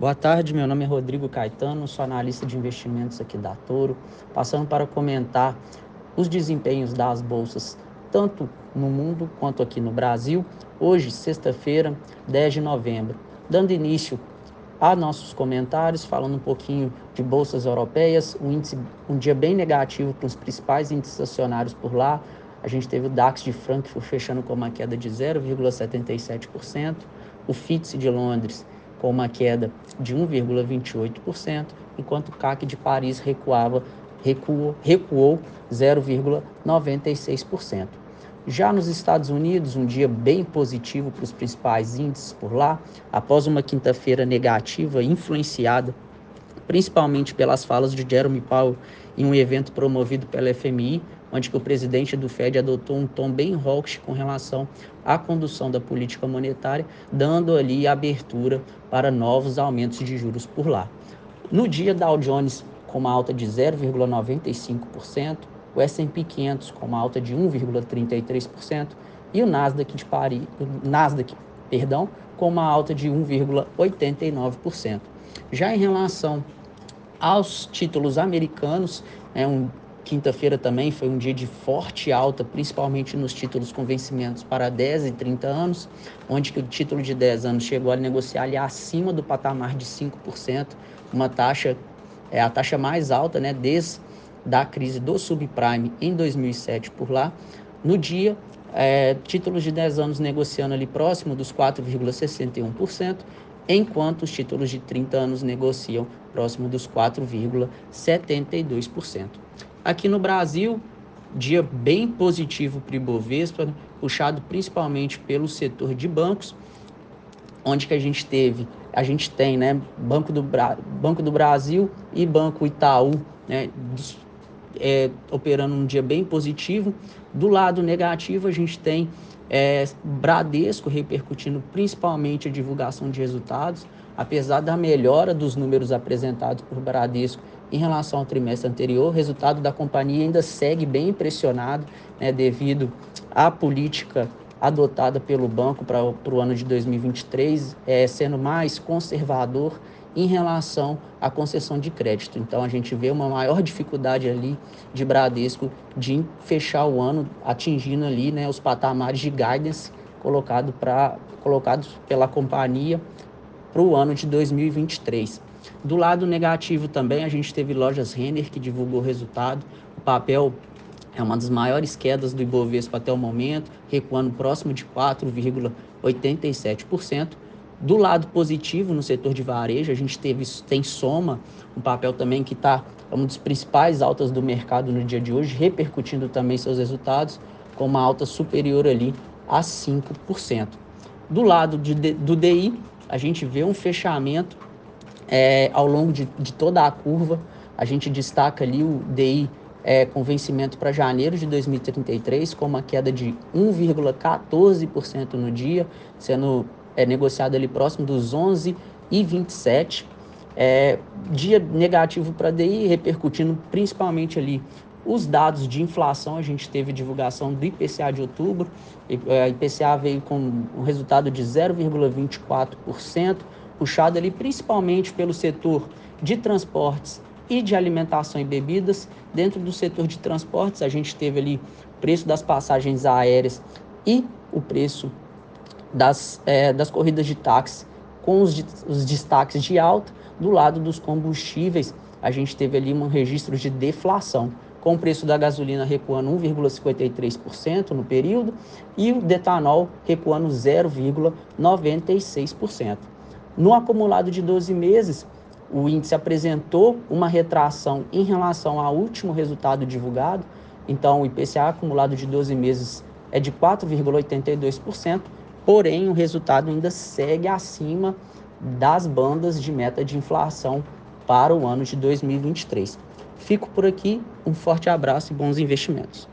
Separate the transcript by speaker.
Speaker 1: Boa tarde, meu nome é Rodrigo Caetano, sou analista de investimentos aqui da Toro, passando para comentar os desempenhos das bolsas, tanto no mundo quanto aqui no Brasil, hoje, sexta-feira, 10 de novembro. Dando início a nossos comentários, falando um pouquinho de bolsas europeias, um, índice, um dia bem negativo para os principais índices acionários por lá. A gente teve o DAX de Frankfurt fechando com uma queda de 0,77%, o FTSE de Londres com uma queda de 1,28%, enquanto o CAC de Paris recuava, recuou, recuou 0,96%. Já nos Estados Unidos, um dia bem positivo para os principais índices por lá, após uma quinta-feira negativa influenciada principalmente pelas falas de Jeremy Powell em um evento promovido pela FMI, onde o presidente do Fed adotou um tom bem hawkish com relação à condução da política monetária, dando ali abertura para novos aumentos de juros por lá. No dia, Dow Jones com uma alta de 0,95%, o S&P 500 com uma alta de 1,33% e o Nasdaq de Paris, o Nasdaq, perdão, com uma alta de 1,89%. Já em relação aos títulos americanos, é um Quinta-feira também foi um dia de forte alta, principalmente nos títulos com vencimentos para 10 e 30 anos, onde que o título de 10 anos chegou a negociar ali acima do patamar de 5%, uma taxa, é a taxa mais alta né, desde da crise do subprime em 2007 por lá. No dia, é, títulos de 10 anos negociando ali próximo dos 4,61%, enquanto os títulos de 30 anos negociam próximo dos 4,72%. Aqui no Brasil, dia bem positivo para o Ibovespa, puxado principalmente pelo setor de bancos, onde que a gente teve, a gente tem, né, Banco do, Bra Banco do Brasil e Banco Itaú, né, é, operando um dia bem positivo. Do lado negativo, a gente tem é, Bradesco repercutindo principalmente a divulgação de resultados, apesar da melhora dos números apresentados por Bradesco em relação ao trimestre anterior, o resultado da companhia ainda segue bem impressionado, né, devido à política adotada pelo banco para o ano de 2023, é, sendo mais conservador em relação à concessão de crédito. Então a gente vê uma maior dificuldade ali de Bradesco de fechar o ano atingindo ali né, os patamares de guidance colocado pra, colocados pela companhia para o ano de 2023. Do lado negativo também, a gente teve lojas Renner que divulgou o resultado. O papel é uma das maiores quedas do Ibovespa até o momento, recuando próximo de 4,87%. Do lado positivo, no setor de varejo, a gente teve, tem Soma, um papel também que está é uma das principais altas do mercado no dia de hoje, repercutindo também seus resultados com uma alta superior ali a 5%. Do lado de, do DI, a gente vê um fechamento é, ao longo de, de, toda a curva. A gente destaca ali o DI é, com vencimento para janeiro de 2033, com uma queda de 1,14% no dia, sendo é, negociado ali próximo dos 11,27%. É, dia negativo para DI, repercutindo principalmente ali os dados de inflação, a gente teve divulgação do IPCA de outubro, IPCA veio com um resultado de 0,24%, puxado ali principalmente pelo setor de transportes e de alimentação e bebidas. Dentro do setor de transportes, a gente teve ali o preço das passagens aéreas e o preço das, é, das corridas de táxi, com os, os destaques de alta. Do lado dos combustíveis, a gente teve ali um registro de deflação, com o preço da gasolina recuando 1,53% no período e o detanol recuando 0,96%. No acumulado de 12 meses, o índice apresentou uma retração em relação ao último resultado divulgado. Então, o IPCA acumulado de 12 meses é de 4,82%, porém o resultado ainda segue acima das bandas de meta de inflação para o ano de 2023. Fico por aqui, um forte abraço e bons investimentos.